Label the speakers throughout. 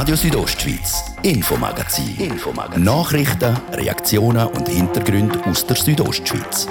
Speaker 1: Radio Südostschweiz, Infomagazin. Infomagazin. Nachrichten, Reaktionen und Hintergründe aus der Südostschweiz.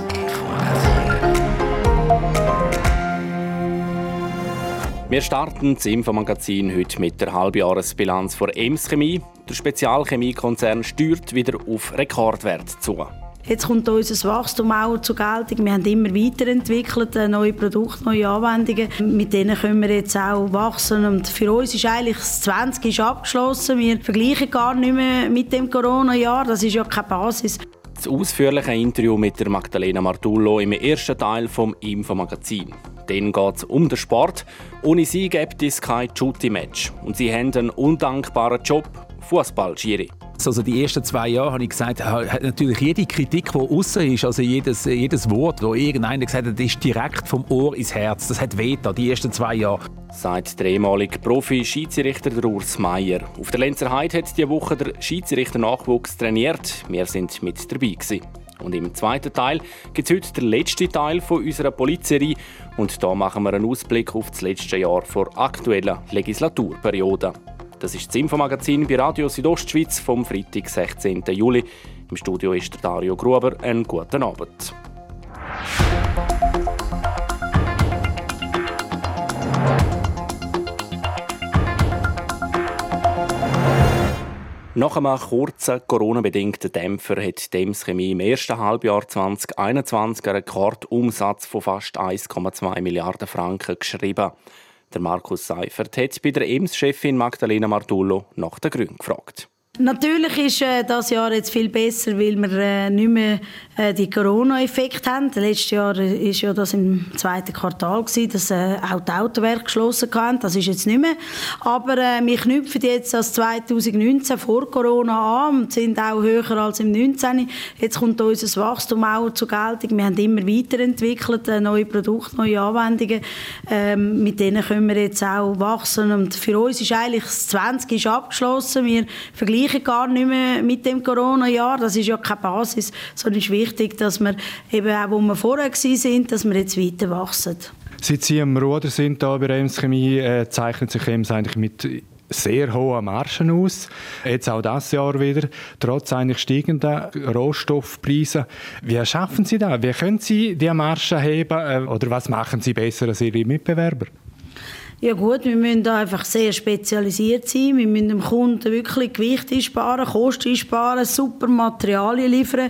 Speaker 2: Wir starten das Infomagazin heute mit der Halbjahresbilanz von Ems Chemie. Der Spezialchemiekonzern steuert wieder auf Rekordwert zu.
Speaker 3: Jetzt kommt unser Wachstum auch zur Geltung. Wir haben immer weiterentwickelt, äh, neue Produkte, neue Anwendungen. Mit denen können wir jetzt auch wachsen. Und für uns ist eigentlich das 20 ist abgeschlossen. Wir vergleichen gar nicht mehr mit dem Corona-Jahr. Das ist ja keine Basis.
Speaker 2: Das ausführliche Interview mit der Magdalena Martullo im ersten Teil vom Infomagazin. Dann geht es um den Sport. Ohne sie gibt es kein Shooting-Match. Und sie haben einen undankbaren Job, Fußball-Schiri.
Speaker 4: Also die ersten zwei Jahre habe ich gesagt, hat natürlich jede Kritik, die außen ist, also jedes, jedes Wort, wo irgendeiner gesagt hat, das ist direkt vom Ohr ins Herz. Das hat weh die ersten zwei Jahre.
Speaker 2: Sagt der ehemalige Profi-Schiedsrichter Urs Meier. Auf der Lenzer Heide hat diese Woche der Schiedsrichter-Nachwuchs trainiert. Wir sind mit dabei gewesen. Und im zweiten Teil gibt es heute den letzten Teil von unserer Polizserie. Und da machen wir einen Ausblick auf das letzte Jahr vor aktueller Legislaturperiode. Das ist das Infomagazin bei Radio Südostschweiz vom Freitag, 16. Juli. Im Studio ist Dario Gruber. Einen guten Abend. Nach einem kurzen Corona-bedingten Dämpfer hat Dems Chemie im ersten Halbjahr 2021 einen Rekordumsatz von fast 1,2 Milliarden Franken geschrieben. Der Markus Seifert hat bei der EMS-Chefin Magdalena Martullo nach den Gründen gefragt.
Speaker 3: Natürlich ist äh, das Jahr jetzt viel besser, weil wir äh, nicht mehr äh, die Corona-Effekt haben. Letztes Jahr äh, ist ja das im zweiten Quartal gewesen, dass äh, auch die Autowerke geschlossen haben. Das ist jetzt nicht mehr. Aber äh, wir knüpfen jetzt als 2019 vor Corona an und sind auch höher als im 19. Jetzt kommt unser Wachstum auch zur Geltung. Wir haben immer weiterentwickelt, äh, neue Produkte, neue Anwendungen. Ähm, mit denen können wir jetzt auch wachsen. Und für uns ist eigentlich das 20 ist abgeschlossen. Wir vergleichen vergleichen gar nicht mehr mit dem Corona-Jahr. Das ist ja keine Basis, sondern es ist wichtig, dass wir eben auch, wo wir vorher sind, dass wir jetzt weiter wachsen.
Speaker 5: Seit Sie am Ruder sind da bei Ems Chemie, äh, zeichnet sich Ems eigentlich mit sehr hohen Margen aus. Jetzt auch das Jahr wieder, trotz eigentlich steigender Rohstoffpreise. Wie schaffen Sie das? Wie können Sie die Margen heben? Äh, oder was machen Sie besser als Ihre Mitbewerber?
Speaker 3: Ja gut, wir müssen da einfach sehr spezialisiert sein. Wir müssen dem Kunden wirklich Gewicht einsparen, Kosten einsparen, super Materialien liefern.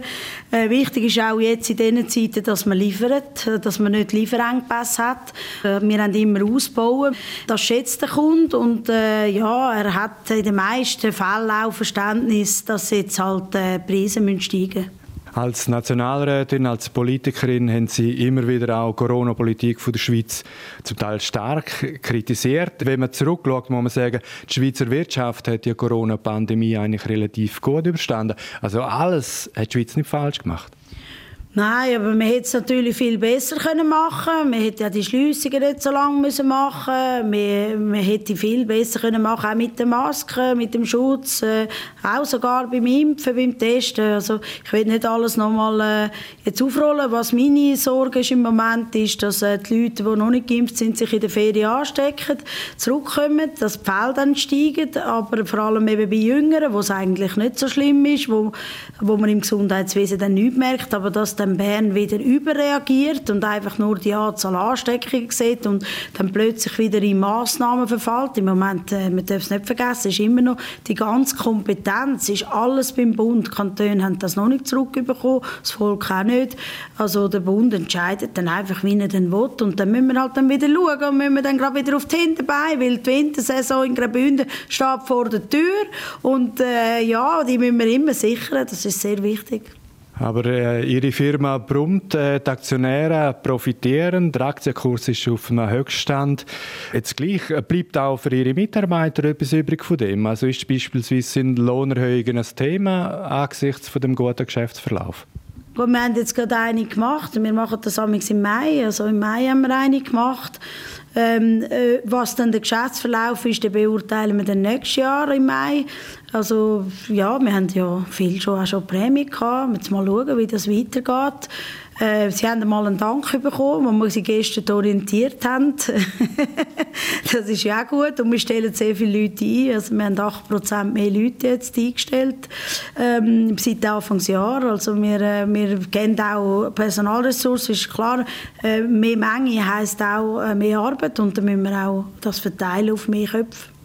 Speaker 3: Äh, wichtig ist auch jetzt in diesen Zeiten, dass man liefert, dass man nicht Lieferengpässe hat. Äh, wir haben immer ausbauen. Das schätzt der Kunde und äh, ja, er hat in den meisten Fällen auch Verständnis, dass jetzt halt äh, Preise steigen müssen.
Speaker 5: Als Nationalrätin, als Politikerin haben Sie immer wieder auch Corona-Politik der Schweiz zum Teil stark kritisiert. Wenn man zurückschaut, muss man sagen, die Schweizer Wirtschaft hat die Corona-Pandemie eigentlich relativ gut überstanden. Also alles hat die Schweiz nicht falsch gemacht.
Speaker 3: Nein, aber man hätte es natürlich viel besser können machen. Man hätte ja die Schliessungen nicht so lange müssen machen. Man, man hätte viel besser können machen, auch mit den Masken, mit dem Schutz, äh, auch sogar beim Impfen, beim Testen. Also ich will nicht alles nochmal äh, jetzt aufrollen. Was meine Sorge ist im Moment, ist, dass äh, die Leute, die noch nicht geimpft sind, sich in der Ferien anstecken, zurückkommen, dass die Fälle dann steigen, aber vor allem eben bei Jüngeren, wo es eigentlich nicht so schlimm ist, wo, wo man im Gesundheitswesen dann nichts merkt, aber dass dann Bern wieder überreagiert und einfach nur die Anzahl Ansteckungen sieht und dann plötzlich wieder in Massnahmen verfällt. Im Moment, äh, man darf es nicht vergessen, ist immer noch die ganze Kompetenz, ist alles beim Bund. Die Kantone haben das noch nicht zurückbekommen, das Volk auch nicht. Also der Bund entscheidet dann einfach, wie er dann will und dann müssen wir halt dann wieder schauen und müssen wir dann gerade wieder auf die Hinterbeine, weil die Wintersaison in Graubünden steht vor der Tür und äh, ja, die müssen wir immer sichern, das ist sehr wichtig.
Speaker 5: Aber äh, Ihre Firma brummt, äh, die Aktionäre profitieren, der Aktienkurs ist auf einem Höchststand. Jetzt gleich äh, bleibt auch für Ihre Mitarbeiter etwas übrig von dem. Also ist beispielsweise sind Lohnerhöhungen ein Thema angesichts von dem guten Geschäftsverlauf?
Speaker 3: Gut, wir haben jetzt gerade eine gemacht. Wir machen das im Mai. Also im Mai haben wir eine gemacht. Ähm, äh, was dann der Geschäftsverlauf ist, den beurteilen wir dann nächstes Jahr im Mai. Also ja, wir haben ja viel schon, auch schon Prämie gehabt. Jetzt mal schauen, wie das weitergeht. Äh, sie haben einmal einen Dank bekommen, wo wir sie gestern orientiert haben. das ist ja auch gut und wir stellen sehr viele Leute ein. Also wir haben 8% mehr Leute jetzt eingestellt ähm, seit Anfangsjahr. Also wir, äh, wir kennen auch Personalressourcen, ist klar. Äh, mehr Menge heisst auch äh, mehr Arbeit und dann müssen wir auch das verteilen auf mehr Köpfe.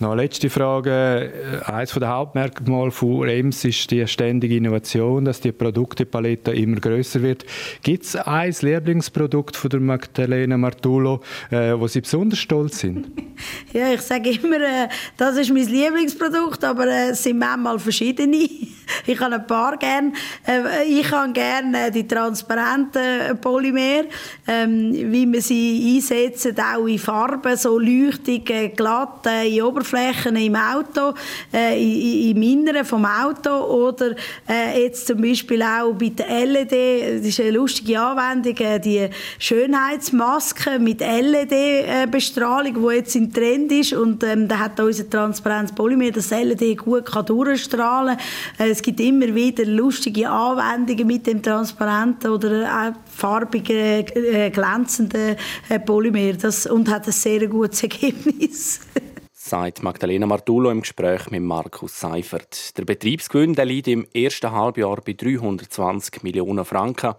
Speaker 5: Noch eine letzte Frage. Eines der Hauptmerkmale von EMS ist die ständige Innovation, dass die Produktepalette immer größer wird. Gibt es ein Lieblingsprodukt von der Magdalena Martulo, äh, wo Sie besonders stolz sind?
Speaker 3: ja, ich sage immer, äh, das ist mein Lieblingsprodukt, aber äh, es sind manchmal verschiedene. ich habe ein paar gern. Äh, ich habe gerne äh, die transparenten Polymer, ähm, wie wir sie einsetzen, auch in Farben, so leuchtig, äh, glatt, in Oberflächen Oberflächen im Auto, äh, im Inneren vom Auto oder äh, jetzt zum Beispiel auch bei der LED, das ist eine lustige Anwendung, äh, die Schönheitsmaske mit LED-Bestrahlung, die jetzt im Trend ist und ähm, da hat unser transparentes Polymer, das LED gut kann durchstrahlen. Äh, es gibt immer wieder lustige Anwendungen mit dem transparenten oder äh, farbigen, äh, glänzenden äh, Polymer. Das, und hat ein sehr gutes Ergebnis
Speaker 2: sagt Magdalena Martullo im Gespräch mit Markus Seifert. Der Betriebsgewinn der liegt im ersten Halbjahr bei 320 Millionen Franken.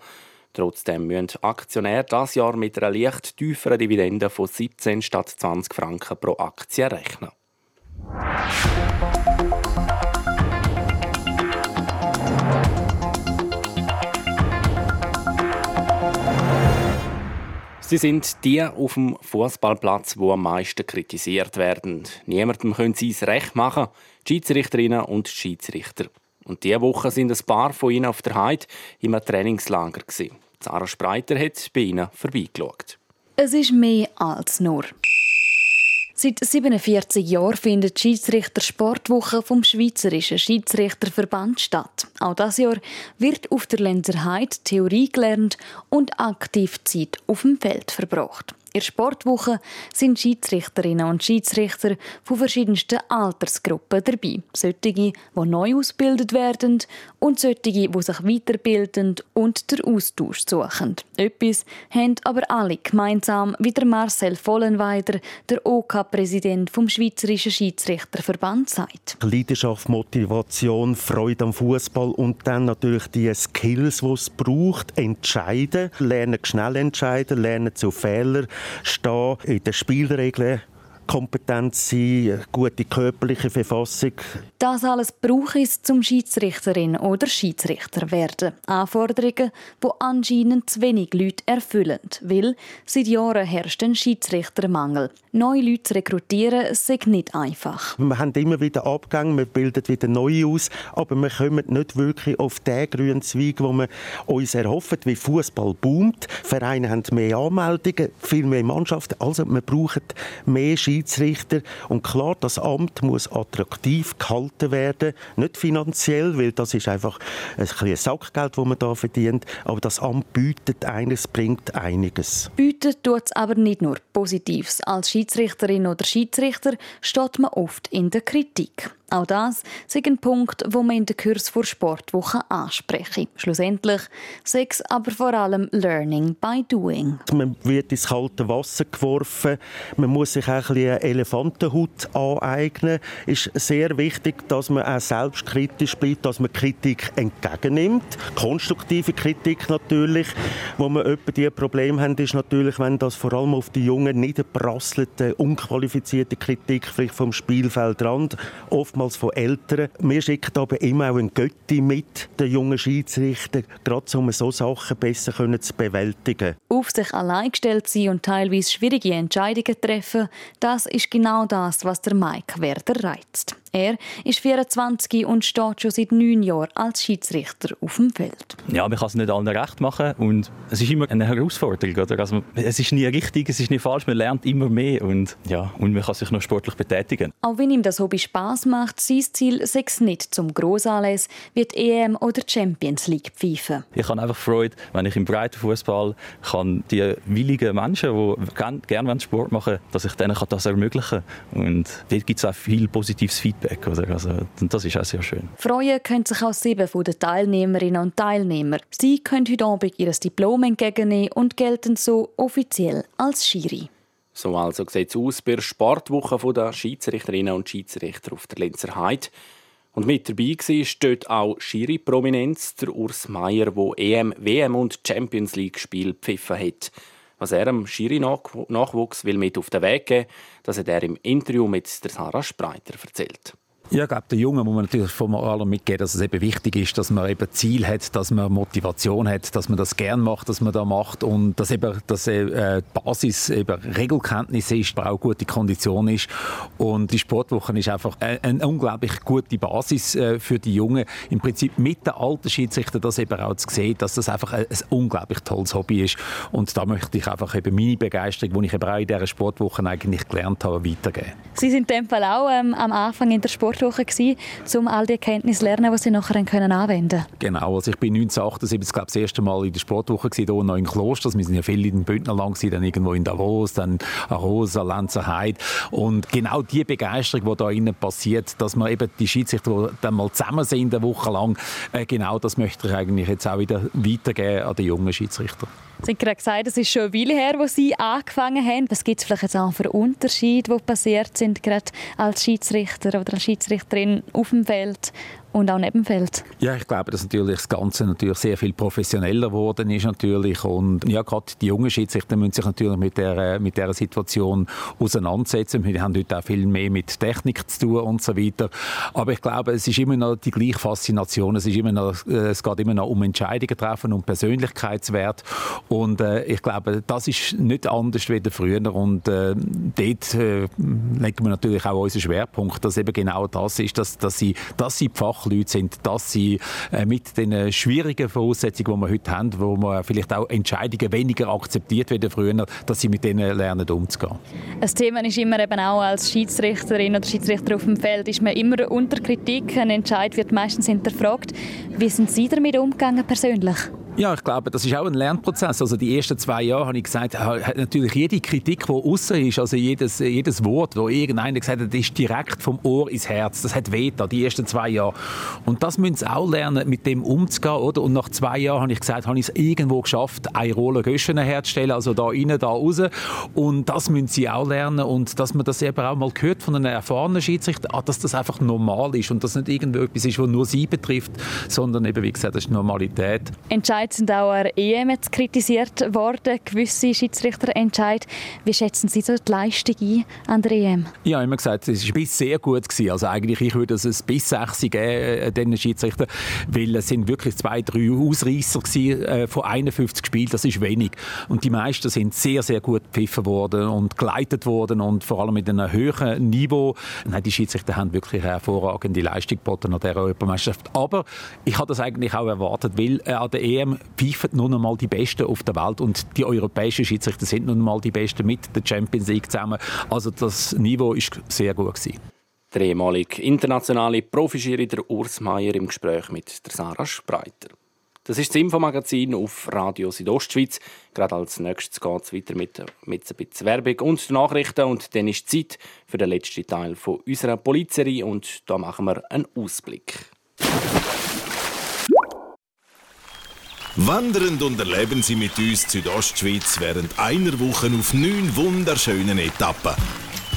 Speaker 2: Trotzdem müssen Aktionäre das Jahr mit einer leicht tieferen Dividende von 17 statt 20 Franken pro Aktie rechnen. Sie sind die auf dem Fußballplatz, wo am meisten kritisiert werden. Niemandem können sie es recht machen. Die Schiedsrichterinnen und Schiedsrichter. Und diese Woche sind ein paar von ihnen auf der Heid im Trainingslager Sarah Spreiter hat bei ihnen vorbeigeschaut.
Speaker 6: Es ist mehr als nur. Seit 47 Jahren findet die Schiedsrichter Sportwoche vom Schweizerischen Schiedsrichterverband statt. Auch das Jahr wird auf der Lenzerheide Theorie gelernt und aktiv Zeit auf dem Feld verbracht. In der Sportwoche sind Schiedsrichterinnen und Schiedsrichter von verschiedensten Altersgruppen dabei. Solche, die neu ausgebildet werden und solche, die sich weiterbilden und den Austausch suchen. Etwas haben aber alle gemeinsam, wie der Marcel Vollenweider, der OK-Präsident vom Schweizerischen Schiedsrichterverband, sagt.
Speaker 7: Leidenschaft, Motivation, Freude am Fußball und dann natürlich die Skills, die es braucht. Entscheiden, lernen schnell entscheiden, lernen zu Fehlern stehen in den Spielregeln Kompetenz sein, gute körperliche Verfassung.
Speaker 6: Das alles braucht es zum Schiedsrichterin oder Schiedsrichter werden. Anforderungen, die anscheinend zu wenig Leute erfüllen, weil seit Jahren herrscht ein Schiedsrichtermangel. Neue Leute zu rekrutieren, ist nicht einfach.
Speaker 7: Wir haben immer wieder Abgänge, wir bilden wieder neue aus, aber wir kommen nicht wirklich auf den grünen Zweig, wo wir uns erhoffen, wie Fußball boomt. Vereine haben mehr Anmeldungen, viel mehr Mannschaften, also wir brauchen mehr Schiedsrichter Schiedsrichter. Und klar, das Amt muss attraktiv gehalten werden, nicht finanziell, weil das ist einfach ein bisschen Sackgeld, das man da verdient, aber das Amt bietet eines, bringt einiges.
Speaker 6: Bietet tut es aber nicht nur Positives. Als Schiedsrichterin oder Schiedsrichter steht man oft in der Kritik. Auch das ist ein Punkt, wo man in den Kurs vor Sportwoche anspreche. Schlussendlich sei es aber vor allem Learning by Doing.
Speaker 7: Man wird ins kalte Wasser geworfen, man muss sich auch ein bisschen Elefantenhut aneignen. Es ist sehr wichtig, dass man auch selbstkritisch bleibt, dass man Kritik entgegennimmt. Konstruktive Kritik natürlich. Wo wir etwa die Probleme haben, ist natürlich, wenn das vor allem auf die jungen, niederprasselte, unqualifizierte Kritik vielleicht vom Spielfeldrand oft oftmals von Eltern. Wir schicken aber immer auch einen Götti mit, den jungen Schiedsrichter, gerade um so Sachen besser zu bewältigen.
Speaker 6: Auf sich allein gestellt sein und teilweise schwierige Entscheidungen treffen, das ist genau das, was der Mike Werder reizt. Er ist 24 und steht schon seit neun Jahren als Schiedsrichter auf dem Feld.
Speaker 8: Ja, man kann es nicht allen recht machen und es ist immer eine Herausforderung. Oder? Also, es ist nie richtig, es ist nie falsch, man lernt immer mehr und, ja, und man kann sich noch sportlich betätigen.
Speaker 6: Auch wenn ihm das Hobby Spaß macht, sein Ziel sei es nicht zum Grossanlass wie die EM oder die Champions League pfeifen.
Speaker 8: Ich habe einfach Freude, wenn ich im Breitenfußball kann die willigen Menschen, die gerne Sport machen, dass ich denen das ermöglichen kann. Und dort gibt es auch viel positives Feedback Feedback. Oder? Also, und das ist auch sehr schön.
Speaker 6: Freuen können sich auch sieben von den Teilnehmerinnen und Teilnehmer. Sie können heute Abend ihr Diplom entgegennehmen und gelten so offiziell als Schiri.
Speaker 2: So also sieht es aus bei der Sportwoche der Schiedsrichterinnen und Schiedsrichter auf der Lenzer Heide. Und mit dabei war steht auch Schiri-Prominenz, der Urs Meier, der EM, WM und Champions League-Spiel pfiffen hat. Was er am Schiri-Nachwuchs will mit auf den Weg geben, das hat er im Interview mit Sarah Spreiter erzählt.
Speaker 4: Ja, ich glaube, der Junge muss man natürlich von allem mitgeben, dass es eben wichtig ist, dass man eben Ziel hat, dass man Motivation hat, dass man das gern macht, dass man da macht und dass eben dass äh, die Basis eben Regelkenntnis ist, aber auch gute Kondition ist und die Sportwoche ist einfach eine, eine unglaublich gute Basis äh, für die Jungen. Im Prinzip mit den alten Schiedsrichtern das eben auch zu sehen, dass das einfach ein, ein, unglaublich tolles Hobby ist und da möchte ich einfach eben meine Begeisterung, die ich eben auch in dieser Sportwoche eigentlich gelernt habe, weitergeben.
Speaker 6: Sie sind in dem Fall auch ähm, am Anfang in der Sport Sportwoche gewesen, um all die Erkenntnisse zu lernen, die Sie nachher können anwenden
Speaker 4: Genau, also ich bin 1978 glaube das erste Mal in der Sportwoche gewesen, hier noch in Klosters. Wir sind ja viel in den Bündner lang gewesen, dann irgendwo in Davos, dann Arosa, Lenzerheide und genau die Begeisterung, die da innen passiert, dass man eben die Schiedsrichter, die dann mal zusammen sind, eine Woche lang, äh, genau das möchte ich eigentlich jetzt auch wieder weitergeben an die jungen Schiedsrichter.
Speaker 6: Sie haben gerade gesagt, es ist schon eine Weile her, wo Sie angefangen haben. Was gibt es vielleicht jetzt auch für Unterschiede, die passiert sind, gerade als Schiedsrichter oder als Schiedsrichterin auf dem Feld und auch neben dem Feld.
Speaker 4: Ja, ich glaube, dass natürlich das Ganze natürlich sehr viel professioneller geworden ist natürlich und ja, gerade die jungen Schiedsrichter müssen sich natürlich mit der, mit der Situation auseinandersetzen. Wir haben heute auch viel mehr mit Technik zu tun und so weiter. Aber ich glaube, es ist immer noch die gleiche Faszination. Es, ist immer noch, äh, es geht immer noch um Entscheidungen treffen, um Persönlichkeitswert und äh, ich glaube, das ist nicht anders wie früher und äh, dort äh, legen wir natürlich auch unseren Schwerpunkt, dass eben genau das ist, dass, dass sie, dass sie Fach Fachleute sind, dass sie äh, mit den schwierigen Voraussetzungen, die wir heute haben, wo man vielleicht auch Entscheidungen weniger akzeptiert wie früher, dass sie mit denen lernen umzugehen.
Speaker 6: Ein Thema ist immer eben auch als Schiedsrichterin oder Schiedsrichter auf dem Feld ist man immer unter Kritik. Ein Entscheid wird meistens hinterfragt. Wie sind Sie damit umgegangen persönlich?
Speaker 4: Ja, ich glaube, das ist auch ein Lernprozess. Also die ersten zwei Jahre habe ich gesagt, natürlich jede Kritik, die außen ist, also jedes, jedes Wort, wo irgendeiner gesagt hat, das ist direkt vom Ohr ins Herz. Das hat weh die ersten zwei Jahre. Und das müssen sie auch lernen, mit dem umzugehen, oder? Und nach zwei Jahren habe ich gesagt, habe ich es irgendwo geschafft, eine Rolle Göschen herzustellen, also da innen, da raus. Und das müssen sie auch lernen und dass man das eben auch mal gehört von einem erfahrenen Schiedsrichter, ah, dass das einfach normal ist und dass nicht irgendwie etwas ist, was nur sie betrifft, sondern eben, wie gesagt, das ist Normalität.
Speaker 6: Entscheid Entscheid sind auch an EM jetzt kritisiert worden, gewisse Schiedsrichterentscheid. Wie schätzen Sie so die Leistung ein an der EM?
Speaker 4: Ich habe immer gesagt, es war bis sehr gut. Gewesen. Also eigentlich, ich würde es bis 6 geben, äh, diesen Schiedsrichter, weil es sind wirklich zwei, drei Ausreißer äh, von 51 Spielen. Das ist wenig. Und die meisten sind sehr, sehr gut gepfiffen worden und geleitet worden und vor allem mit einem höheren Niveau. Nein, die Schiedsrichter haben wirklich eine hervorragende Leistung geboten an dieser Europameisterschaft. Aber ich habe das eigentlich auch erwartet, weil äh, an der EM pfeifen nun einmal die Besten auf der Welt und die europäischen Schiedsrichter sind nun einmal die Besten mit der Champions League zusammen. Also das Niveau ist sehr gut gewesen.
Speaker 2: Der ehemalige internationale Profischiedsrichter Urs Meier im Gespräch mit der Sarah Spreiter. Das ist das Infomagazin auf Radio Südostschweiz. Gerade als nächstes geht es weiter mit, mit ein bisschen Werbung und Nachrichten. Und dann ist Zeit für den letzten Teil von unserer Polizei. Und da machen wir einen Ausblick.
Speaker 9: Wandernd und erleben Sie mit uns Südostschweiz während einer Woche auf neun wunderschönen Etappen.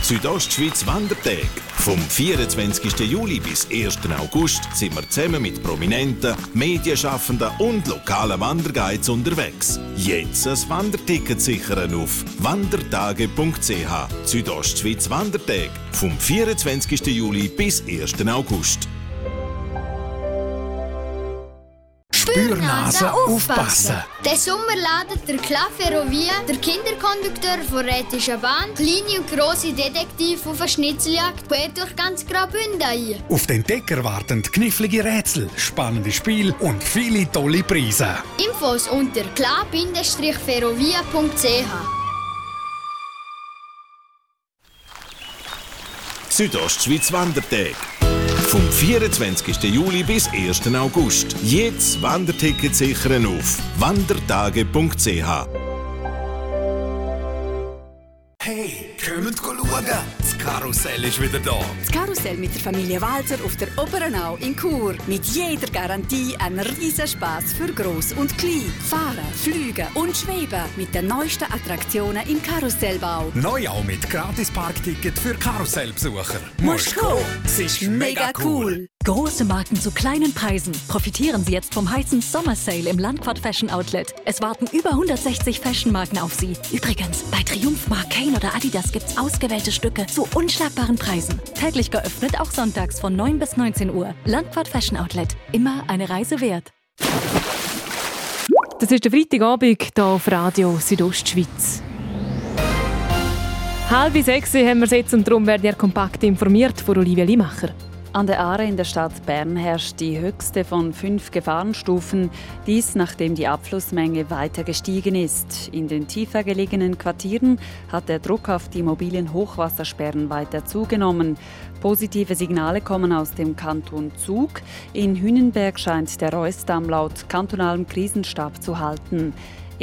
Speaker 9: Südostschweiz Wandertag. Vom 24. Juli bis 1. August sind wir zusammen mit Prominenten, Medienschaffenden und lokalen Wanderguides unterwegs. Jetzt ein Wanderticket sichern auf wandertage.ch. Südostschweiz Wandertag. Vom 24. Juli bis 1. August.
Speaker 10: Spürnase aufpassen. Den Sommer laden der Club Ferrovia, der Kinderkondukteur von Rätischer Bahn, kleine und grosse Detektive auf eine Schnitzeljagd quer durch ganz Graubünden ein.
Speaker 11: Auf den Decker warten knifflige Rätsel, spannende Spiele und viele tolle Preise.
Speaker 10: Infos unter club-ferrovia.ch
Speaker 9: Südostschweiz Wandertag. Vom 24. Juli bis 1. August. Jetzt Wanderticket sichern auf wandertage.ch.
Speaker 11: Hey, kommt schauen! Das Karussell ist wieder da.
Speaker 12: Das Karussell mit der Familie Walzer auf der Oberenau in Chur. Mit jeder Garantie ein riesen Spaß für Groß und Klein. Fahren, fliegen und schweben mit den neuesten Attraktionen im Karussellbau.
Speaker 11: Neu auch mit gratis Parkticket für Karussellbesucher.
Speaker 12: Musst kommen! Es ist mega cool.
Speaker 13: Große Marken zu kleinen Preisen. Profitieren Sie jetzt vom heißen Sommer Sale im Landquart Fashion Outlet. Es warten über 160 Fashion-Marken auf Sie. Übrigens, bei Triumph, Mark Kane oder Adidas gibt's ausgewählte Stücke zu unschlagbaren Preisen. Täglich geöffnet, auch sonntags von 9 bis 19 Uhr. Landquart Fashion Outlet. Immer eine Reise wert.
Speaker 14: Das ist der Freitagabend hier auf Radio Südostschweiz. Halb sechs haben wir es jetzt und darum werden ihr kompakt informiert von Olivia Limacher.
Speaker 15: An der Aare in der Stadt Bern herrscht die höchste von fünf Gefahrenstufen. Dies nachdem die Abflussmenge weiter gestiegen ist. In den tiefer gelegenen Quartieren hat der Druck auf die mobilen Hochwassersperren weiter zugenommen. Positive Signale kommen aus dem Kanton Zug. In Hünenberg scheint der Reusdamm laut kantonalem Krisenstab zu halten.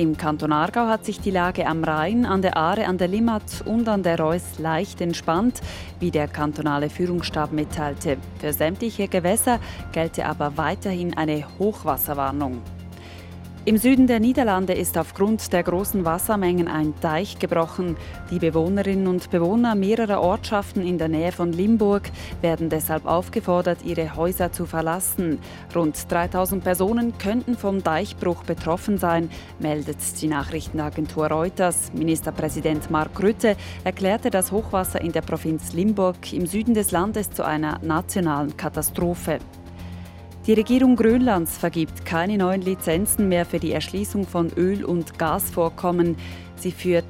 Speaker 15: Im Kanton Aargau hat sich die Lage am Rhein, an der Aare, an der Limmat und an der Reuss leicht entspannt, wie der kantonale Führungsstab mitteilte. Für sämtliche Gewässer gelte aber weiterhin eine Hochwasserwarnung. Im Süden der Niederlande ist aufgrund der großen Wassermengen ein Teich gebrochen. Die Bewohnerinnen und Bewohner mehrerer Ortschaften in der Nähe von Limburg werden deshalb aufgefordert, ihre Häuser zu verlassen. Rund 3000 Personen könnten vom Deichbruch betroffen sein, meldet die Nachrichtenagentur Reuters. Ministerpräsident Mark Rütte erklärte das Hochwasser in der Provinz Limburg im Süden des Landes zu einer nationalen Katastrophe. Die Regierung Grönlands vergibt keine neuen Lizenzen mehr für die Erschließung von Öl- und Gasvorkommen. Sie führt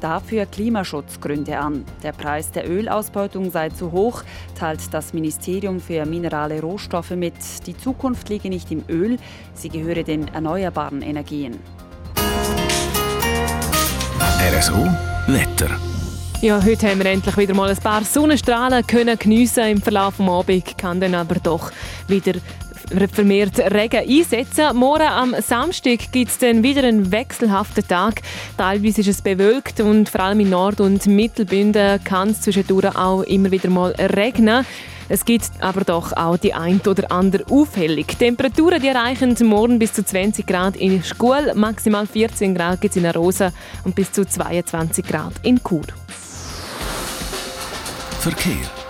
Speaker 15: dafür Klimaschutzgründe an. Der Preis der Ölausbeutung sei zu hoch, teilt das Ministerium für minerale Rohstoffe mit. Die Zukunft liege nicht im Öl, sie gehöre den erneuerbaren Energien.
Speaker 11: RSO Wetter.
Speaker 14: Ja, heute haben wir endlich wieder mal ein paar Sonnenstrahlen können geniessen im Verlauf des Abends, kann dann aber doch wieder vermehrt Regen einsetzen. Morgen am Samstag gibt es dann wieder einen wechselhaften Tag. Teilweise ist es bewölkt und vor allem in Nord- und Mittelbünden kann es zwischendurch auch immer wieder mal regnen. Es gibt aber doch auch die ein oder andere Aufhellung. Temperaturen die erreichen morgen bis zu 20 Grad in Schkuhl, maximal 14 Grad gibt es in Arosa und bis zu 22 Grad in Chur.
Speaker 11: Verkehr.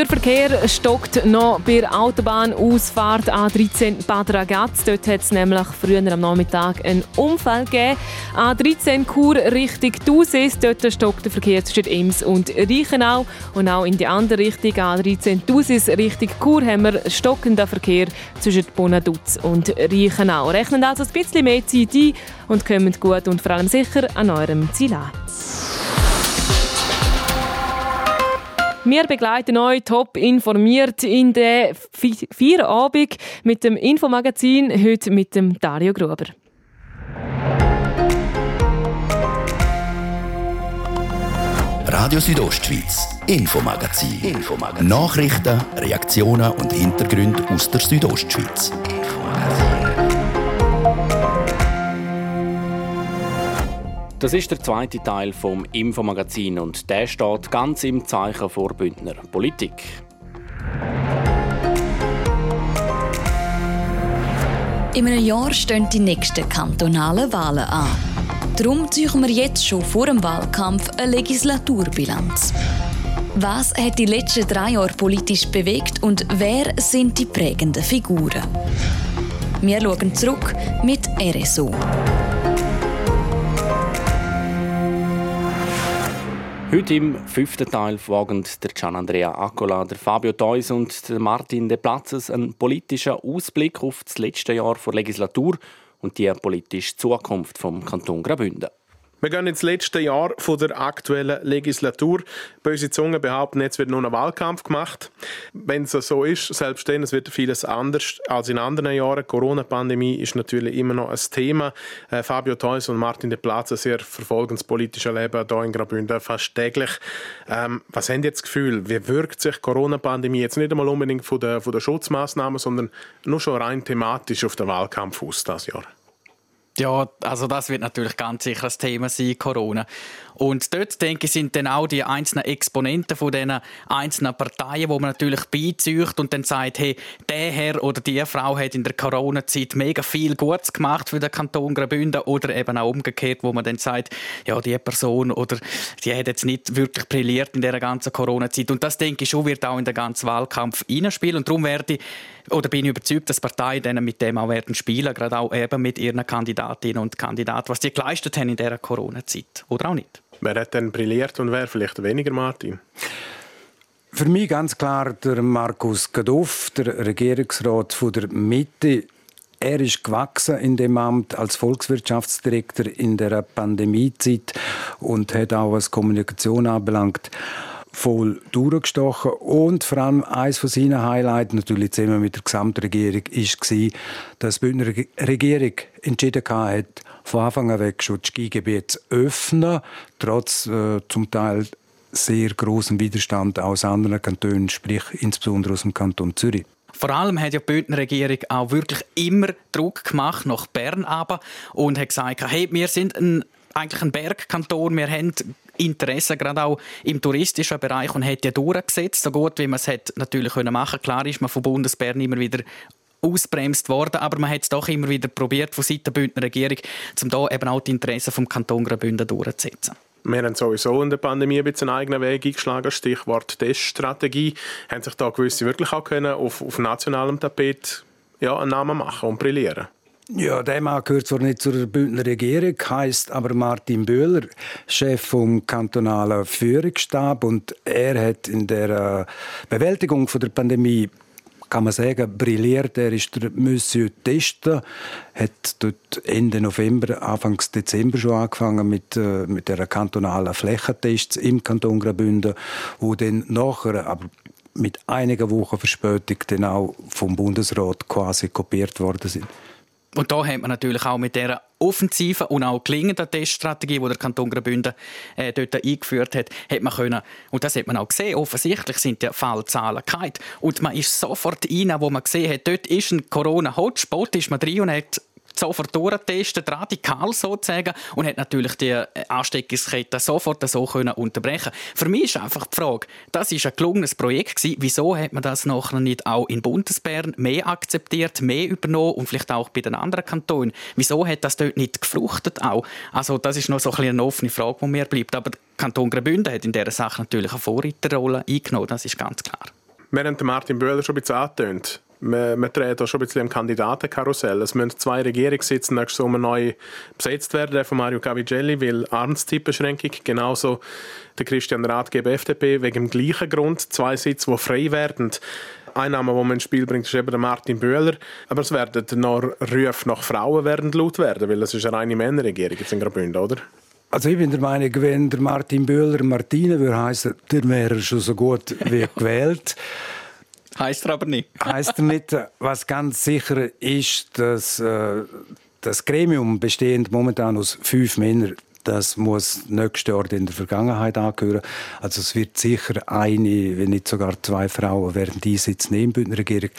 Speaker 14: Der Verkehr stockt noch bei der Autobahnausfahrt A13 Bad Ragaz. Dort hat es nämlich früher am Nachmittag einen Unfall gegeben. A13 Chur Richtung Thusis. Dort stockt der Verkehr zwischen Ems und Reichenau. Und auch in die andere Richtung, A13 Thusis Richtung Chur, haben wir stockenden Verkehr zwischen Bonaduz und Reichenau. Rechnen also ein bisschen mehr Zeit ein und kommen gut und vor allem sicher an eurem Ziel an. Wir begleiten euch top informiert in der Feierabend mit dem Infomagazin, heute mit dem Dario Gruber.
Speaker 1: Radio Südostschweiz, Infomagazin. Infomagazin. Nachrichten, Reaktionen und Hintergründe aus der Südostschweiz.
Speaker 2: Das ist der zweite Teil vom Infomagazin und der steht ganz im Zeichen vor Bündner Politik.
Speaker 6: In einem Jahr stehen die nächsten kantonalen Wahlen an. Darum ziehen wir jetzt schon vor dem Wahlkampf eine Legislaturbilanz. Was hat die letzten drei Jahre politisch bewegt und wer sind die prägenden Figuren? Wir schauen zurück mit RSO.
Speaker 2: Heute im fünften Teil wagen der Gian Andrea Accola, der Fabio Theus und der Martin De Platzes einen politischen Ausblick auf das letzte Jahr der Legislatur und die politische Zukunft vom Kanton Graubünden.
Speaker 16: Wir gehen ins letzte Jahr von der aktuellen Legislatur. Böse Zungen behaupten, jetzt wird nur ein Wahlkampf gemacht. Wenn es so ist, selbst dann, es wird vieles anders als in anderen Jahren. Corona-Pandemie ist natürlich immer noch ein Thema. Äh, Fabio Theus und Martin de Plaza sehr verfolgen das politische Leben hier in Graubünden fast täglich. Ähm, was haben Sie jetzt das Gefühl, wie wirkt sich die Corona-Pandemie jetzt nicht einmal unbedingt von den, von Schutzmaßnahmen, sondern nur schon rein thematisch auf den Wahlkampf aus das Jahr?
Speaker 17: Ja, also das wird natürlich ganz sicher ein Thema sein, Corona. Und dort, denke ich, sind dann auch die einzelnen Exponenten von diesen einzelnen Parteien, wo man natürlich beizieht und dann sagt, hey, der Herr oder die Frau hat in der Corona-Zeit mega viel Gutes gemacht für den Kanton Graubünden oder eben auch umgekehrt, wo man dann sagt, ja, die Person oder die hat jetzt nicht wirklich brilliert in der ganzen Corona-Zeit. Und das, denke ich, schon wird auch in den ganzen Wahlkampf hineinspielen. Und darum werde ich, oder bin ich überzeugt, dass Parteien dann mit dem auch werden spielen, gerade auch eben mit ihren Kandidatinnen und Kandidaten, was die geleistet haben in dieser Corona-Zeit. Oder auch nicht.
Speaker 16: Wer hat denn brilliert und wer vielleicht weniger, Martin?
Speaker 18: Für mich ganz klar der Markus Gaduff, der Regierungsrat von der Mitte. Er ist gewachsen in dem Amt als Volkswirtschaftsdirektor in der Pandemiezeit und hat auch was Kommunikation anbelangt voll durchgestochen. Und vor allem eines von seinen Highlights, natürlich zusammen mit der Gesamtregierung, war, dass die Bündner Regierung entschieden hat, von Anfang an weg schon das Skigebiet öffnen, trotz äh, zum Teil sehr großem Widerstand aus anderen Kantonen, sprich insbesondere aus dem Kanton Zürich.
Speaker 17: Vor allem hat ja die Bündner auch wirklich immer Druck gemacht nach Bern aber und hat gesagt, hey, wir sind ein, eigentlich ein Bergkanton, wir haben Interesse gerade auch im touristischen Bereich und hat ja durchgesetzt, so gut wie man es hat natürlich können machen. Klar ist man von Bundesbern immer wieder ausbremst worden, aber man hat es doch immer wieder probiert von Seiten der Bündner Regierung, um da eben auch die Interessen vom Kanton Graubünden durchzusetzen.
Speaker 16: Wir haben sowieso in der Pandemie ein bisschen einen eigenen Weg eingeschlagen. Stichwort Teststrategie. Haben sich da gewisse wirklich auch können auf, auf nationalem Tapet ja, einen Namen machen und brillieren?
Speaker 18: Ja, der Mann gehört zwar nicht zur Bündner Regierung, heißt aber Martin Böhler, Chef vom kantonalen Führungsstab und er hat in der Bewältigung von der Pandemie kann man sagen, brilliert. Er ist der Monsieur Tester, hat dort Ende November, Anfang Dezember schon angefangen mit, äh, mit der kantonalen Flächentests im Kanton Graubünden, wo dann nachher, aber mit einigen Wochen Verspätung dann auch vom Bundesrat quasi kopiert worden sind.
Speaker 17: Und da hat man natürlich auch mit dieser offensiven und auch gelingenden Teststrategie, die der Kanton Graubünden äh, dort eingeführt hat, hat man können, und das hat man auch gesehen, offensichtlich sind die Fallzahlen gehalten. Und man ist sofort rein, wo man gesehen hat, dort ist ein Corona-Hotspot, ist man drin und hat sofort durchtesten, radikal sozusagen, und hat natürlich die äh, Ansteckungskette sofort so können unterbrechen Für mich ist einfach die Frage, das ist ein gelungenes Projekt gewesen, wieso hat man das nachher nicht auch in Bundesbern mehr akzeptiert, mehr übernommen und vielleicht auch bei den anderen Kantonen? Wieso hat das dort nicht gefruchtet auch? Also das ist noch so ein eine offene Frage, die mir bleibt. Aber der Kanton Graubünden hat in dieser Sache natürlich eine Vorreiterrolle eingenommen, das ist ganz klar.
Speaker 16: Wir haben Martin Böhler schon ein bisschen angetönt. Man, man dreht da schon ein bisschen im Kandidatenkarussell. Es müssen zwei Regierungssitze nächstes Sommer neu besetzt werden, von Mario Cavigelli, weil Amtstypbeschränkung, genauso der Christian Rathgeber FDP, wegen dem gleichen Grund, zwei Sitze, die frei werden. Ein Name, den man ins Spiel bringt, ist eben der Martin Böhler. Aber es werden noch Rufe nach Frauen werden laut werden, weil es ist eine reine Männerregierung jetzt in Graubünden, oder?
Speaker 18: Also ich bin der Meinung, wenn der Martin Böhler Martine würde heißen, dann wäre er schon so gut wie gewählt.
Speaker 17: Heißt er aber nicht.
Speaker 18: heißt er nicht. Was ganz sicher ist, dass äh, das Gremium bestehend momentan aus fünf Männern das muss nächstes Jahr in der Vergangenheit angehören. Also es wird sicher eine, wenn nicht sogar zwei Frauen werden die sitzen in der Regierung.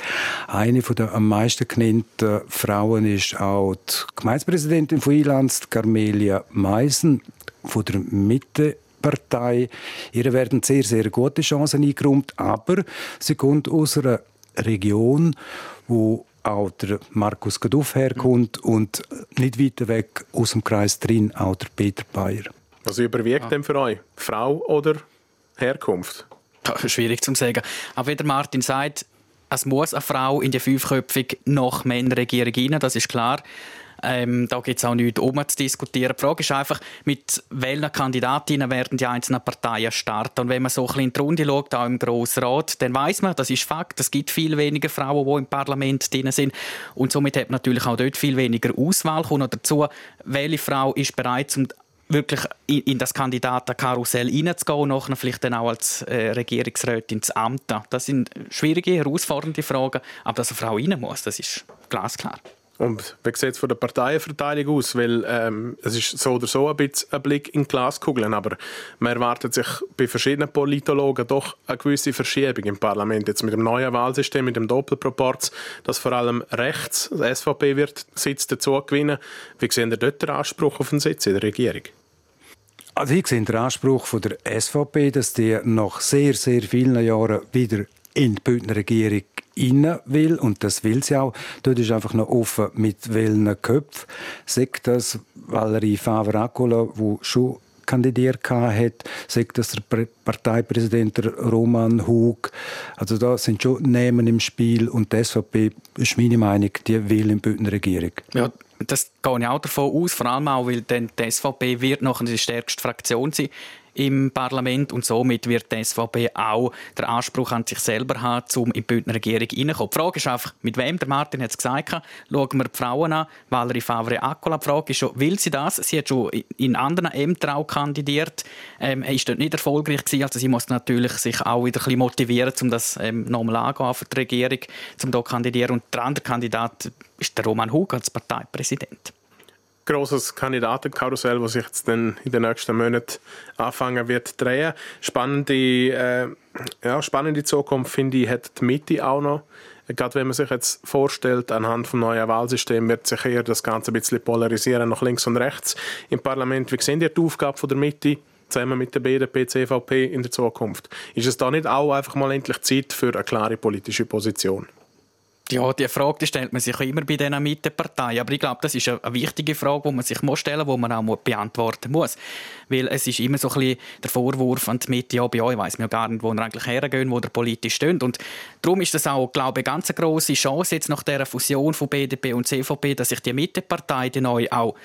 Speaker 18: Eine von der am meisten genannten Frauen ist auch die Gemeindepräsidentin von Ilanz, Carmelia Meisen von der Mitte Partei. Ihr werden sehr, sehr gute Chancen eingeräumt, aber sie kommt aus einer Region, wo auch der Markus Gaduff herkommt mhm. und nicht weiter weg aus dem Kreis drin auch der Peter Bayer.
Speaker 16: Was überwiegt ah. denn für euch? Frau oder Herkunft?
Speaker 17: Schwierig zu sagen. Aber wie der Martin sagt, es muss eine Frau in die fünfköpfige nach Männerregierung rein, das ist klar. Ähm, da gibt es auch nichts um zu diskutieren. Die Frage ist einfach, mit welchen Kandidatinnen werden die einzelnen Parteien starten. Und wenn man so ein bisschen in die Runde schaut, auch im Grossen Rat, dann weiß man, das ist Fakt, es gibt viel weniger Frauen, die im Parlament drin sind. Und somit hat man natürlich auch dort viel weniger Auswahl. Kommt noch dazu, welche Frau ist bereit, um wirklich in, das Kandidatenkarussell reinzugehen und nachher vielleicht dann auch als äh, Regierungsrätin ins Amt. Das sind schwierige, herausfordernde Fragen, aber dass eine Frau rein muss, das ist glasklar.
Speaker 16: Und wie sieht es von der Parteienverteilung aus? Weil ähm, es ist so oder so ein bisschen ein Blick in Glaskugeln, aber man erwartet sich bei verschiedenen Politologen doch eine gewisse Verschiebung im Parlament. Jetzt mit dem neuen Wahlsystem, mit dem Doppelproporz, dass vor allem rechts, die SVP wird Sitz dazu gewinnen. Wie sehen ihr dort den Anspruch auf einen Sitz in der Regierung?
Speaker 18: Also ich sehe den Anspruch von der SVP, dass die nach sehr, sehr vielen Jahren wieder in die Bündner Regierung rein will und das will sie auch. Dort ist einfach noch offen, mit welchen Köpfen. Sagt das Valerie Favre-Accola, die schon kandidiert hat, sagt das der Parteipräsident Roman Hug. Also da sind schon Namen im Spiel und die SVP ist meine Meinung, die will in die Bündner Regierung.
Speaker 17: Ja, das gehe ich auch davon aus, vor allem auch, weil dann die SVP wird noch die stärkste Fraktion sein im Parlament und somit wird die SVP auch den Anspruch an sich selber haben, um in die Bündner Regierung reinzukommen. Die Frage ist einfach, mit wem, der Martin hat es gesagt, schauen wir die Frauen an, Valerie Favre-Accola, die Frage ist schon, will sie das? Sie hat schon in anderen Ämtern auch kandidiert, ähm, ist dort nicht erfolgreich gewesen, also sie muss natürlich sich auch wieder ein bisschen motivieren, um das ähm, nochmal angehen für die Regierung, um hier zu kandidieren. Und der andere Kandidat ist der Roman Hug als Parteipräsident
Speaker 16: großes Kandidatenkarussell, das sich jetzt dann in den nächsten Monaten anfangen wird drehen. Spannende, äh, ja, spannende Zukunft finde ich hat die Mitte auch noch. Gerade wenn man sich jetzt vorstellt, anhand des neuen Wahlsystems wird sich eher das Ganze ein bisschen polarisieren nach links und rechts im Parlament. Wie sehen ihr die Aufgabe von der Mitte? zusammen mit der BDP, CVP in der Zukunft. Ist es da nicht auch einfach mal endlich Zeit für eine klare politische Position?
Speaker 17: Ja, die Frage die stellt man sich immer bei diesen Mitteparteien. Aber ich glaube, das ist eine wichtige Frage, die man sich stellen muss, die man auch beantworten muss. Weil es ist immer so ein bisschen der Vorwurf an die Mitte, ja, bei euch weiss man gar nicht, wo ihr eigentlich hergehen, wo ihr politisch steht. Und darum ist das auch, glaube ich, eine ganz grosse Chance jetzt nach dieser Fusion von BDP und CVP, dass sich die Mittepartei neu auch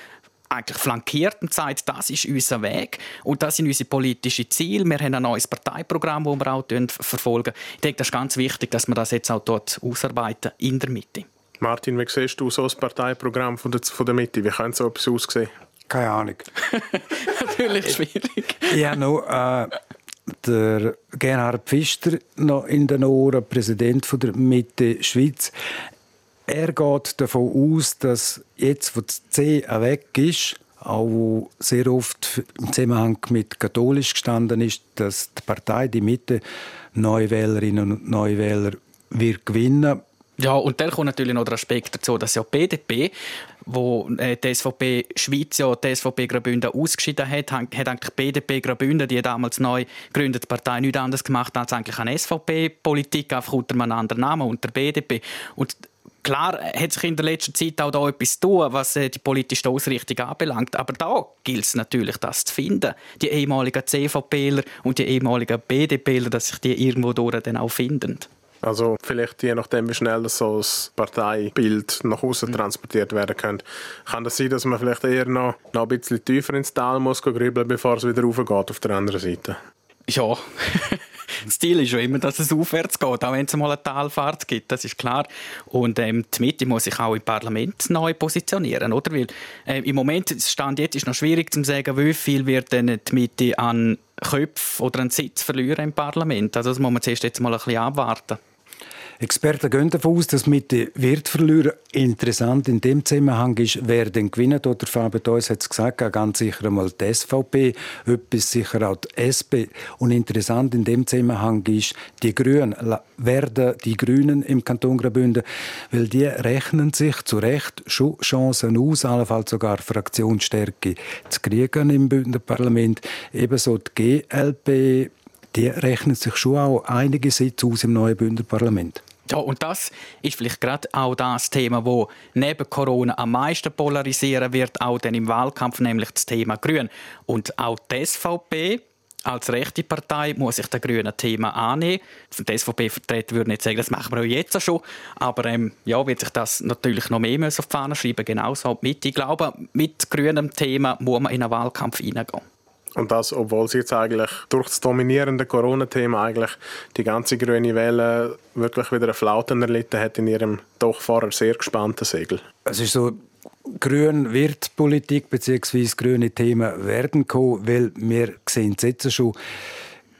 Speaker 17: eigentlich flankiert und sagt, das ist unser Weg und das sind unsere politischen Ziele. Wir haben ein neues Parteiprogramm, das wir auch verfolgen. Ich denke, das ist ganz wichtig, dass wir das jetzt auch dort ausarbeiten in der Mitte.
Speaker 16: Martin, wie siehst du so das Parteiprogramm von der, von der Mitte? Wie könnte so etwas aussehen?
Speaker 18: Keine Ahnung.
Speaker 17: Natürlich schwierig.
Speaker 18: ja, noch äh, der Gerhard Pfister noch in den Ohren, Präsident von der Mitte Schweiz. Er geht davon aus, dass jetzt, wo das C weg ist, auch sehr oft im Zusammenhang mit katholisch gestanden ist, dass die Partei, die Mitte, Neuwählerinnen und Neuwähler wird gewinnen.
Speaker 17: Ja, und dann kommt natürlich noch der Aspekt dazu, dass ja die BDP, wo äh, die SVP Schweiz ja die SVP Graubünden ausgeschieden hat, hat eigentlich die BDP Graubünden, die damals neu gegründete Partei, nichts anderes gemacht als eigentlich eine SVP-Politik, einfach unter einem anderen Namen, unter BDP. Und Klar hat sich in der letzten Zeit auch da etwas tun, was äh, die politische Ausrichtung anbelangt. Aber da gilt es natürlich, das zu finden. Die ehemaligen CVPler und die ehemaligen BDPler, dass sich die irgendwo durch dann auch finden.
Speaker 16: Also vielleicht je nachdem, wie schnell so ein Parteibild nach außen transportiert werden könnte, kann das sein, dass man vielleicht eher noch, noch ein bisschen tiefer ins Tal muss grübeln, bevor es wieder raufgeht auf der anderen Seite?
Speaker 17: Ja. das Ziel ist ja immer, dass es aufwärts geht, auch wenn es mal eine Talfahrt gibt, das ist klar. Und ähm, die Mitte muss sich auch im Parlament neu positionieren, oder? Weil äh, im Moment, Stand jetzt ist noch schwierig zu sagen, wie viel wird denn die Mitte an Köpfen oder an Sitz verlieren im Parlament. Also das muss man zuerst jetzt mal ein bisschen abwarten.
Speaker 18: Experten gehen davon aus, dass mit den Wertverlierern interessant in dem Zusammenhang ist, wer den gewinnt. Oder Fabian Theus hat es gesagt, ganz sicher einmal die SVP, etwas sicher auch die SP. Und interessant in dem Zusammenhang ist, die Grünen werden die Grünen im Kanton Graubünden, weil die rechnen sich zu Recht schon Chancen aus, allenfalls sogar Fraktionsstärke zu kriegen im Bündner Parlament. Ebenso die GLP die rechnen sich schon auch einige Sitze aus im neuen Bündner Parlament.
Speaker 17: Ja, und das ist vielleicht gerade auch das Thema, wo neben Corona am meisten polarisieren wird, auch dann im Wahlkampf, nämlich das Thema Grün. Und auch die SVP als rechte Partei muss sich der grünen Thema annehmen. Die SVP-Vertreter würden nicht sagen, das machen wir auch jetzt schon. Aber ähm, ja, wird sich das natürlich noch mehr auf die Fahne schreiben, genauso mit. Ich glaube, mit grünem Thema muss man in einen Wahlkampf hineingehen.
Speaker 16: Und das, obwohl sie jetzt eigentlich durch das dominierende Corona-Thema eigentlich die ganze grüne Welle wirklich wieder eine Flauten erlitten hat in ihrem doch vorher sehr gespannten Segel.
Speaker 18: Es ist so, grün wird Politik bzw. grüne Themen werden kommen, weil wir sehen es jetzt schon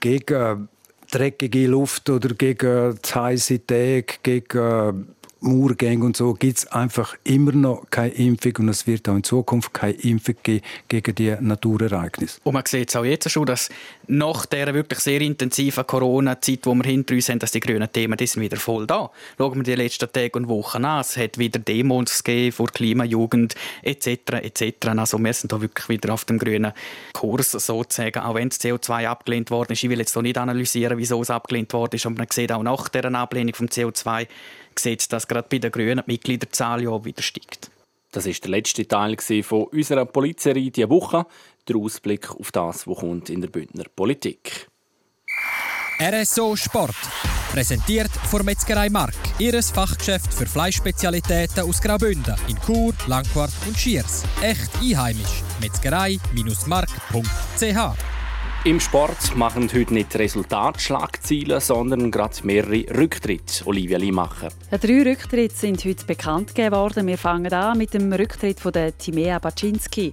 Speaker 18: gegen dreckige Luft oder gegen die heiße Tage, gegen Murgänge und so gibt es einfach immer noch keine Impfung und es wird auch in Zukunft keine Impfung geben gegen die Naturereignisse.
Speaker 17: Und man sieht es auch jetzt schon, dass nach der wirklich sehr intensiven Corona-Zeit, die wir hinter uns haben, dass die grünen Themen die sind wieder voll da. Schauen wir die letzten Tage und Wochen an. Es hat wieder Demos gegeben vor Klimajugend etc. etc. Also wir sind da wirklich wieder auf dem grünen Kurs sozusagen, auch wenn das CO2 abgelehnt worden ist. Ich will jetzt hier nicht analysieren, wieso es abgelehnt worden ist, aber man sieht auch nach der Ablehnung vom CO2 sieht, dass gerade bei den Grünen die Mitgliederzahl ja wieder steigt.
Speaker 2: Das ist der letzte Teil von unserer Polizserie diese Woche. Der Ausblick auf das, was kommt in der Bündner Politik.
Speaker 19: RSO Sport. Präsentiert von Metzgerei Mark. Ihres Fachgeschäft für Fleischspezialitäten aus Graubünden in Chur, Langquart und Schiers. Echt einheimisch. Metzgerei-mark.ch
Speaker 2: im Sport machen heute nicht Resultatschlagziele, sondern gerade mehrere Rücktritte. Olivia Limacher.
Speaker 15: Drei Rücktritte sind heute bekannt gegeben worden. Wir fangen an mit dem Rücktritt von der Timea Baczynski.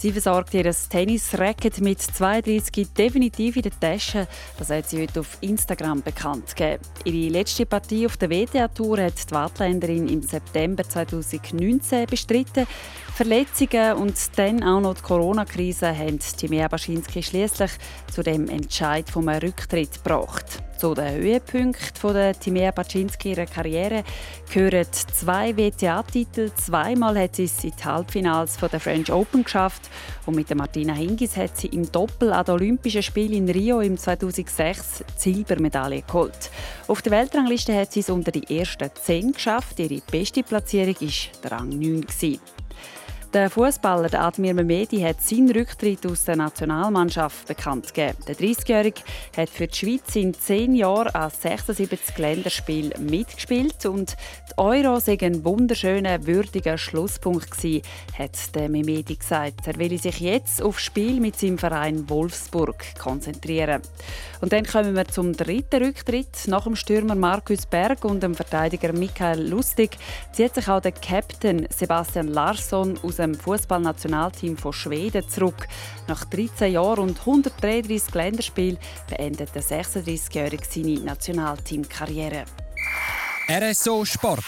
Speaker 15: Sie versorgt ihr Tennis-Racket mit 32 definitiv in der Tasche. Das hat sie heute auf Instagram bekannt gegeben. Ihre letzte Partie auf der WTA-Tour hat die Wattländerin im September 2019 bestritten. Verletzungen und dann auch noch die Corona-Krise haben Timea Baczynski schließlich zu dem Entscheid vom Rücktritt gebracht. Zu den Höhepunkten der Timea Baczynski ihrer Karriere gehören zwei WTA-Titel. Zweimal hat sie es in die Halbfinals der French Open geschafft. Und mit der Martina Hingis hat sie im Doppel an den Olympischen Spielen in Rio im 2006 die Silbermedaille geholt. Auf der Weltrangliste hat sie es unter die ersten zehn geschafft. Ihre beste Platzierung war Rang 9. Gewesen. Der Fußballer Admir Mehmedi hat seinen Rücktritt aus der Nationalmannschaft bekannt gegeben. Der 30-Jährige hat für die Schweiz in zehn Jahren an 76 Länderspielen mitgespielt und die Euro sei ein wunderschöner, würdiger Schlusspunkt gewesen, hat der Mehmedi gesagt. Er will sich jetzt aufs Spiel mit seinem Verein Wolfsburg konzentrieren. Und dann kommen wir zum dritten Rücktritt. Nach dem Stürmer Markus Berg und dem Verteidiger Michael Lustig zieht sich auch der Captain Sebastian Larsson aus dem Fußballnationalteam von Schweden zurück. Nach 13 Jahren und 133 Länderspielen beendet der 36-Jährige seine Nationalteamkarriere.
Speaker 19: RSO Sport.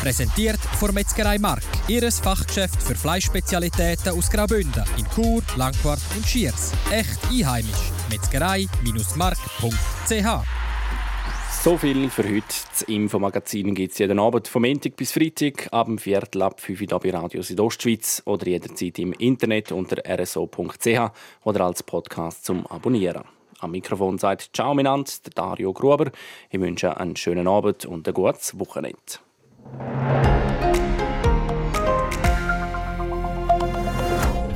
Speaker 19: Präsentiert von Metzgerei Mark. Ihres Fachgeschäft für Fleischspezialitäten aus Graubünden in Chur, Langquart und Schiers. Echt einheimisch. Metzgerei-mark.ch
Speaker 2: so viel für heute. Das Infomagazin gibt es jeden Abend vom Montag bis Freitag ab dem Viertel ab 5 Uhr bei Radio Südostschweiz oder jederzeit im Internet unter rso.ch oder als Podcast zum Abonnieren. Am Mikrofon sagt Ciao miteinander, der Dario Gruber. Ich wünsche einen schönen Abend und ein gutes Wochenende.